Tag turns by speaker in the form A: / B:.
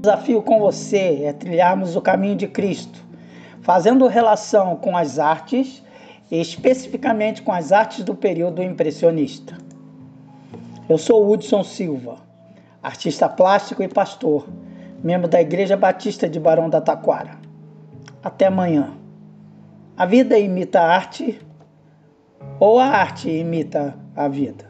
A: desafio com você é trilharmos o caminho de Cristo, fazendo relação com as artes, especificamente com as artes do período impressionista. Eu sou Hudson Silva, artista plástico e pastor, membro da Igreja Batista de Barão da Taquara. Até amanhã. A vida imita a arte ou a arte imita a vida?